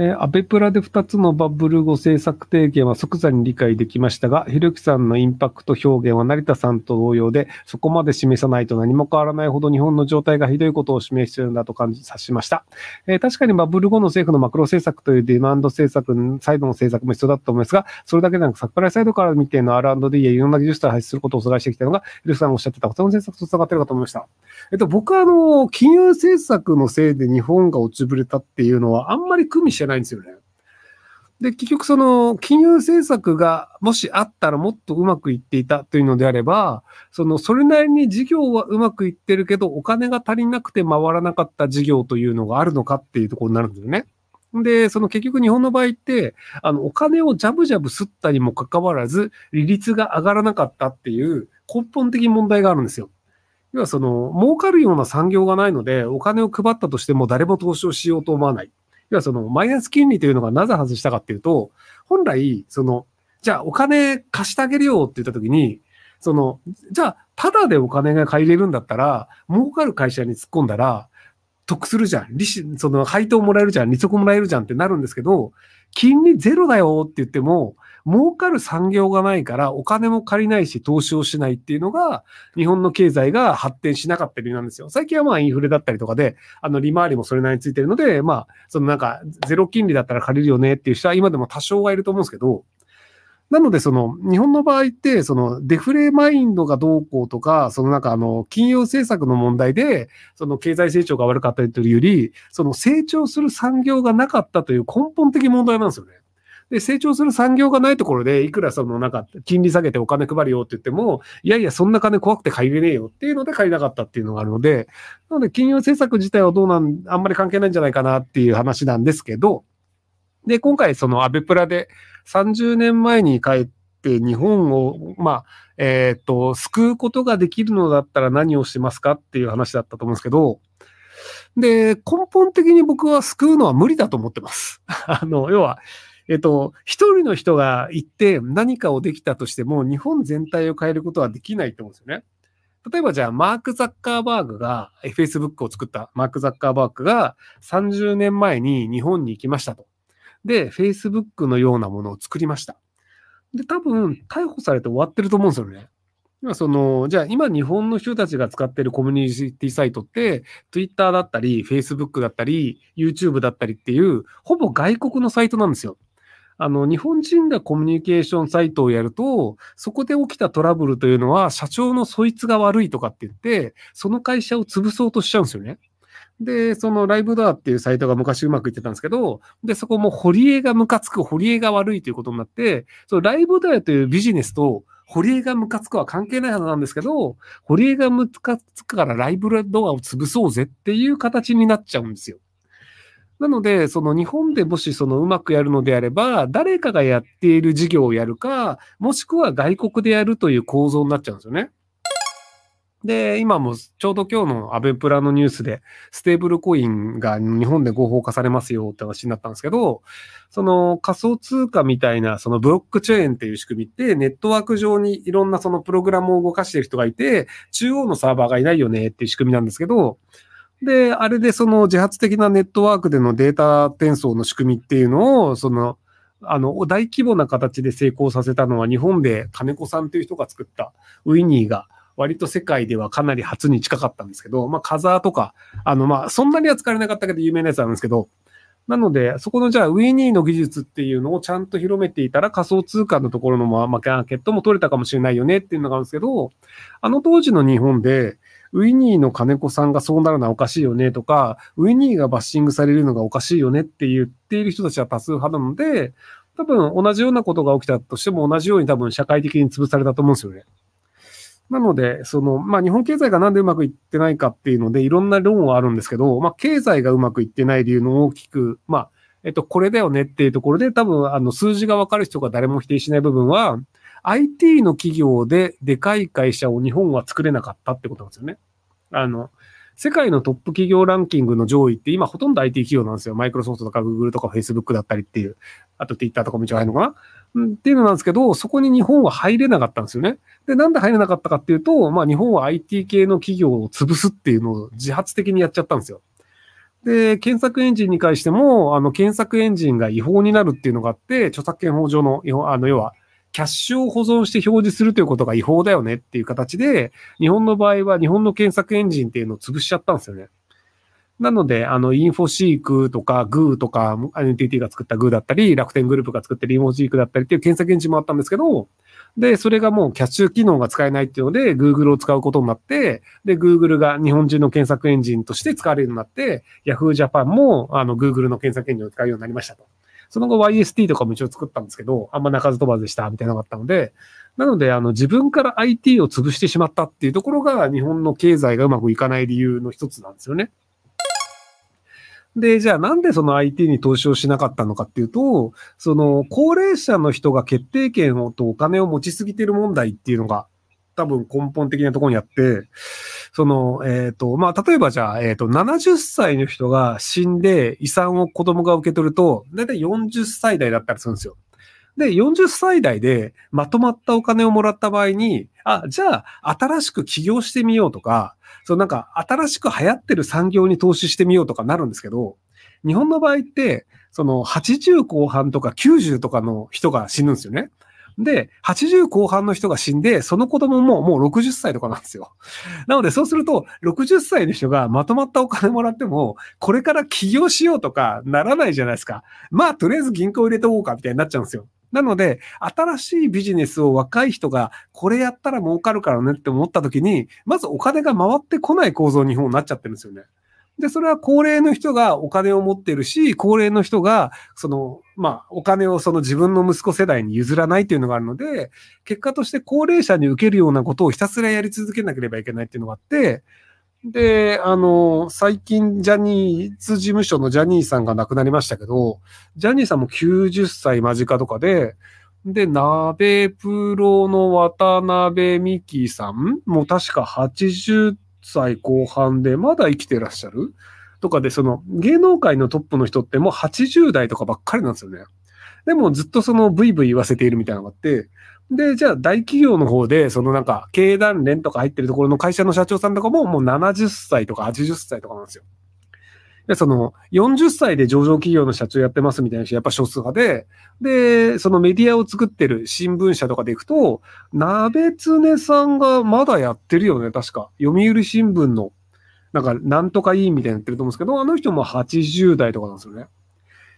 えー、アベプラで2つのバブル語政策提言は即座に理解できましたが、ひろゆきさんのインパクト表現は成田さんと同様で、そこまで示さないと何も変わらないほど日本の状態がひどいことを示しているんだと感じさしました。えー、確かにバブル後の政府のマクロ政策というディマンド政策、サイドの政策も必要だと思いますが、それだけでなくサプライサイドから見ての R&D やいろんな技術を排出することを阻害してきたのが、ひろゆきさんがおっしゃってた他の政策と繋がっているかと思いました。えっと、僕はあの、金融政策のせいで日本が落ちぶれたっていうのはあんまり組みしてないないんですよね。で、結局その金融政策がもしあったらもっとうまくいっていたというのであれば、そのそれなりに事業はうまくいってるけど、お金が足りなくて回らなかった事業というのがあるのかっていうところになるんですよね。で、その結局日本の場合って、あの、お金をジャブジャブ吸ったにもかかわらず、利率が上がらなかったっていう根本的問題があるんですよ。要はその、儲かるような産業がないので、お金を配ったとしても誰も投資をしようと思わない。要はその、マイナス金利というのがなぜ外したかっていうと、本来、その、じゃあお金貸してあげるよって言った時に、その、じゃあ、ただでお金が借りれるんだったら、儲かる会社に突っ込んだら、得するじゃん。利子、その配当もらえるじゃん。利息もらえるじゃんってなるんですけど、金利ゼロだよって言っても、儲かる産業がないからお金も借りないし投資をしないっていうのが日本の経済が発展しなかった理由なんですよ。最近はまあインフレだったりとかで、あの利回りもそれなりについてるので、まあ、そのなんかゼロ金利だったら借りるよねっていう人は今でも多少はいると思うんですけど、なので、その、日本の場合って、その、デフレマインドがどうこうとか、そのなんかあの、金融政策の問題で、その経済成長が悪かったりというより、その成長する産業がなかったという根本的問題なんですよね。で、成長する産業がないところで、いくらそのなんか、金利下げてお金配るよって言っても、いやいや、そんな金怖くて借りれねえよっていうので借りなかったっていうのがあるので、なので、金融政策自体はどうなん、あんまり関係ないんじゃないかなっていう話なんですけど、で、今回そのアベプラで30年前に帰って日本を、まあ、えっ、ー、と、救うことができるのだったら何をしますかっていう話だったと思うんですけど、で、根本的に僕は救うのは無理だと思ってます。あの、要は、えっと、一人の人が行って何かをできたとしても、日本全体を変えることはできないと思うんですよね。例えばじゃあ、マーク・ザッカーバーグが、Facebook を作ったマーク・ザッカーバーグが30年前に日本に行きましたと。で、Facebook のようなものを作りました。で、多分、逮捕されて終わってると思うんですよね。その、じゃあ今日本の人たちが使ってるコミュニティサイトって、Twitter だったり、Facebook だったり、YouTube だったりっていう、ほぼ外国のサイトなんですよ。あの、日本人がコミュニケーションサイトをやると、そこで起きたトラブルというのは、社長のそいつが悪いとかって言って、その会社を潰そうとしちゃうんですよね。で、そのライブドアっていうサイトが昔うまくいってたんですけど、で、そこも堀江がムカつく、堀江が悪いということになって、そのライブドアというビジネスと、堀江がムカつくは関係ないはずなんですけど、堀江がムカつくからライブドアを潰そうぜっていう形になっちゃうんですよ。なので、その日本でもしそのうまくやるのであれば、誰かがやっている事業をやるか、もしくは外国でやるという構造になっちゃうんですよね。で、今もちょうど今日のアベプラのニュースで、ステーブルコインが日本で合法化されますよって話になったんですけど、その仮想通貨みたいな、そのブロックチェーンっていう仕組みって、ネットワーク上にいろんなそのプログラムを動かしている人がいて、中央のサーバーがいないよねっていう仕組みなんですけど、で、あれでその自発的なネットワークでのデータ転送の仕組みっていうのを、その、あの、大規模な形で成功させたのは日本で金子さんという人が作ったウィニーが割と世界ではかなり初に近かったんですけど、まあ、カザーとか、あの、まあ、そんなには使われなかったけど有名なやつなんですけど、なので、そこのじゃあ、ウィニーの技術っていうのをちゃんと広めていたら仮想通貨のところのマーケットも取れたかもしれないよねっていうのがあるんですけど、あの当時の日本で、ウィニーの金子さんがそうなるのはおかしいよねとか、ウィニーがバッシングされるのがおかしいよねって言っている人たちは多数派なので、多分同じようなことが起きたとしても同じように多分社会的に潰されたと思うんですよね。なので、その、まあ、日本経済がなんでうまくいってないかっていうので、いろんな論はあるんですけど、まあ、経済がうまくいってない理由の大きく、まあ、えっと、これだよねっていうところで、多分、あの、数字がわかる人が誰も否定しない部分は、IT の企業ででかい会社を日本は作れなかったってことなんですよね。あの、世界のトップ企業ランキングの上位って今ほとんど IT 企業なんですよ。マイクロソフトとか Google とか Facebook だったりっていう。あと Twitter とかも一応入るのかなっていうのなんですけど、そこに日本は入れなかったんですよね。で、なんで入れなかったかっていうと、まあ日本は IT 系の企業を潰すっていうのを自発的にやっちゃったんですよ。で、検索エンジンに関しても、あの、検索エンジンが違法になるっていうのがあって、著作権法上の、あの、要は、キャッシュを保存して表示するということが違法だよねっていう形で、日本の場合は日本の検索エンジンっていうのを潰しちゃったんですよね。なので、あの、インフォシークとか、グーとか、NTT が作ったグーだったり、楽天グループが作ってるインフォシークだったりっていう検索エンジンもあったんですけど、で、それがもうキャッシュ機能が使えないっていうので、Google を使うことになって、で、Google が日本人の検索エンジンとして使われるようになって、Yahoo Japan も、あの、Google の検索エンジンを使うようになりましたと。その後 YST とかも一応作ったんですけど、あんま鳴かず飛ばずでしたみたいなのがあったので、なので、あの、自分から IT を潰してしまったっていうところが、日本の経済がうまくいかない理由の一つなんですよね。で、じゃあなんでその IT に投資をしなかったのかっていうと、その高齢者の人が決定権をとお金を持ちすぎてる問題っていうのが多分根本的なところにあって、その、えっ、ー、と、まあ、例えばじゃあ、えっ、ー、と、70歳の人が死んで遺産を子供が受け取ると、だいたい40歳代だったりするんですよ。で、40歳代でまとまったお金をもらった場合に、あ、じゃあ、新しく起業してみようとか、そうなんか新しく流行ってる産業に投資してみようとかなるんですけど、日本の場合って、その80後半とか90とかの人が死ぬんですよね。で、80後半の人が死んで、その子供ももう60歳とかなんですよ。なので、そうすると、60歳の人がまとまったお金もらっても、これから起業しようとかならないじゃないですか。まあ、とりあえず銀行入れておこうかみたいになっちゃうんですよ。なので、新しいビジネスを若い人がこれやったら儲かるからねって思った時に、まずお金が回ってこない構造に日本になっちゃってるんですよね。で、それは高齢の人がお金を持ってるし、高齢の人が、その、まあ、お金をその自分の息子世代に譲らないっていうのがあるので、結果として高齢者に受けるようなことをひたすらやり続けなければいけないっていうのがあって、で、あの、最近、ジャニーズ事務所のジャニーさんが亡くなりましたけど、ジャニーさんも90歳間近とかで、で、鍋プロの渡辺美希さんも確か80歳後半でまだ生きてらっしゃる？とかで、その芸能界のトップの人ってもう80代とかばっかりなんですよね。でもずっとそのブイブイ言わせているみたいなのがあって、で、じゃあ大企業の方で、そのなんか経団連とか入ってるところの会社の社長さんとかももう70歳とか80歳とかなんですよ。で、その40歳で上場企業の社長やってますみたいな人やっぱ少数派で、で、そのメディアを作ってる新聞社とかで行くと、鍋常さんがまだやってるよね、確か。読売新聞の、なんかなんとかいいみたいになってると思うんですけど、あの人も80代とかなんですよね。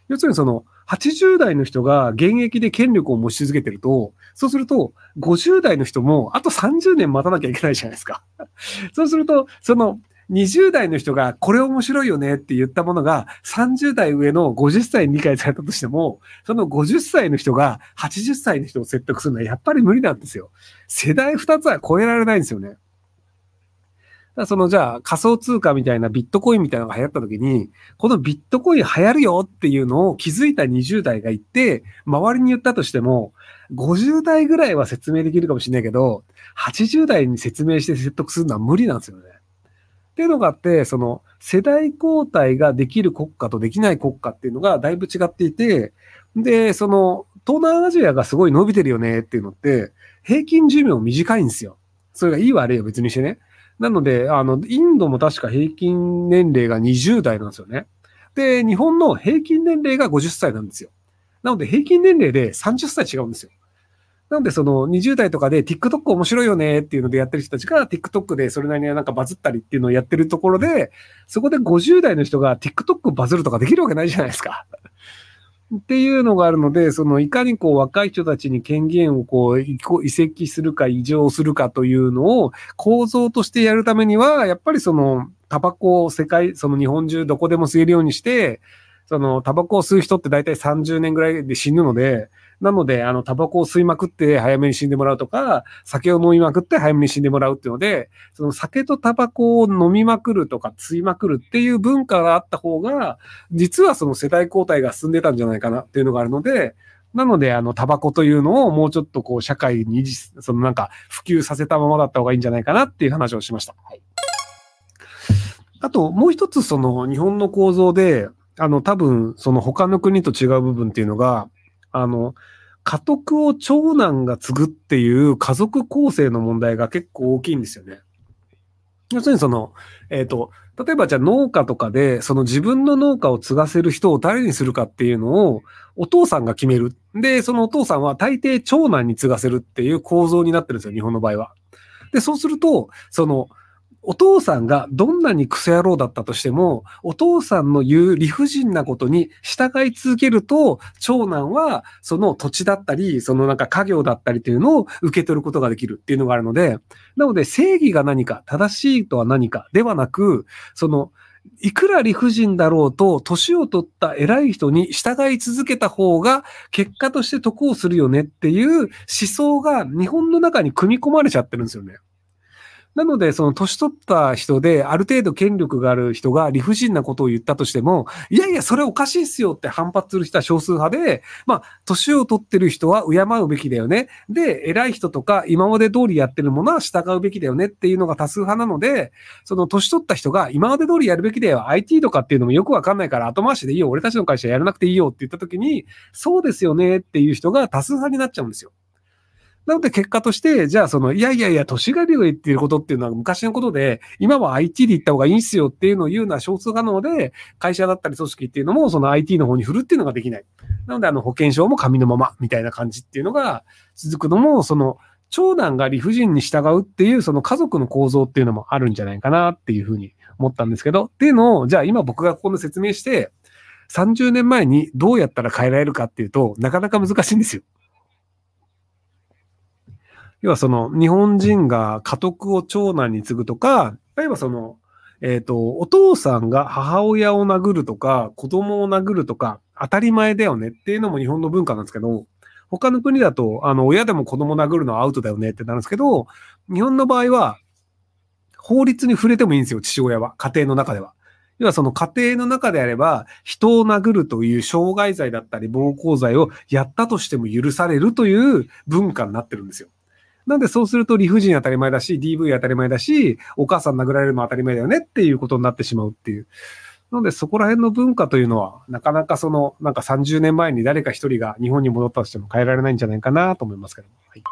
要するにその、80代の人が現役で権力を持ち続けてると、そうすると、50代の人もあと30年待たなきゃいけないじゃないですか。そうすると、その、20代の人がこれ面白いよねって言ったものが30代上の50歳に理解されたとしても、その50歳の人が80歳の人を説得するのはやっぱり無理なんですよ。世代2つは超えられないんですよね。そのじゃあ仮想通貨みたいなビットコインみたいなのが流行った時に、このビットコイン流行るよっていうのを気づいた20代が言って、周りに言ったとしても、50代ぐらいは説明できるかもしれないけど、80代に説明して説得するのは無理なんですよね。っていうのがあって、その世代交代ができる国家とできない国家っていうのがだいぶ違っていて、で、その東南アジアがすごい伸びてるよねっていうのって、平均寿命短いんですよ。それがいい悪いを別にしてね。なので、あの、インドも確か平均年齢が20代なんですよね。で、日本の平均年齢が50歳なんですよ。なので、平均年齢で30歳違うんですよ。なので、その20代とかで TikTok 面白いよねっていうのでやってる人たちが TikTok でそれなりになんかバズったりっていうのをやってるところで、そこで50代の人が TikTok バズるとかできるわけないじゃないですか。っていうのがあるので、そのいかにこう若い人たちに権限をこう移籍するか異常するかというのを構造としてやるためには、やっぱりそのタバコを世界、その日本中どこでも吸えるようにして、そのタバコを吸う人って大体30年ぐらいで死ぬので、なので、あの、タバコを吸いまくって早めに死んでもらうとか、酒を飲みまくって早めに死んでもらうっていうので、その酒とタバコを飲みまくるとか吸いまくるっていう文化があった方が、実はその世代交代が進んでたんじゃないかなっていうのがあるので、なので、あの、タバコというのをもうちょっとこう、社会に、そのなんか、普及させたままだった方がいいんじゃないかなっていう話をしました。はい。あと、もう一つ、その、日本の構造で、あの、多分、その他の国と違う部分っていうのが、あの、家督を長男が継ぐっていう家族構成の問題が結構大きいんですよね。要するにその、えっ、と、例えばじゃあ農家とかで、その自分の農家を継がせる人を誰にするかっていうのを、お父さんが決める。で、そのお父さんは大抵長男に継がせるっていう構造になってるんですよ、日本の場合は。で、そうすると、その、お父さんがどんなにクソ野郎だったとしても、お父さんの言う理不尽なことに従い続けると、長男はその土地だったり、そのなんか家業だったりというのを受け取ることができるっていうのがあるので、なので正義が何か、正しいとは何かではなく、その、いくら理不尽だろうと、年を取った偉い人に従い続けた方が、結果として得をするよねっていう思想が日本の中に組み込まれちゃってるんですよね。なので、その年取った人で、ある程度権力がある人が理不尽なことを言ったとしても、いやいや、それおかしいっすよって反発する人は少数派で、まあ、年を取ってる人は敬うべきだよね。で、偉い人とか今まで通りやってるものは従うべきだよねっていうのが多数派なので、その年取った人が今まで通りやるべきだよ。IT とかっていうのもよくわかんないから後回しでいいよ。俺たちの会社やらなくていいよって言った時に、そうですよねっていう人が多数派になっちゃうんですよ。なので結果として、じゃあその、いやいやいや、都市ガリが言っていることっていうのは昔のことで、今は IT で行った方がいいんすよっていうのを言うのは少数可能で、会社だったり組織っていうのもその IT の方に振るっていうのができない。なのであの保険証も紙のままみたいな感じっていうのが続くのも、その、長男が理不尽に従うっていうその家族の構造っていうのもあるんじゃないかなっていうふうに思ったんですけど、っていうのを、じゃあ今僕がここで説明して、30年前にどうやったら変えられるかっていうと、なかなか難しいんですよ。要はその日本人が家督を長男に継ぐとか、例えばその、えっ、ー、と、お父さんが母親を殴るとか、子供を殴るとか、当たり前だよねっていうのも日本の文化なんですけど、他の国だと、あの、親でも子供殴るのはアウトだよねってなるんですけど、日本の場合は、法律に触れてもいいんですよ、父親は。家庭の中では。要はその家庭の中であれば、人を殴るという傷害罪だったり暴行罪をやったとしても許されるという文化になってるんですよ。なんでそうすると理不尽当たり前だし、DV 当たり前だし、お母さん殴られるも当たり前だよねっていうことになってしまうっていう。なんでそこら辺の文化というのは、なかなかその、なんか30年前に誰か一人が日本に戻ったとしても変えられないんじゃないかなと思いますけど。はい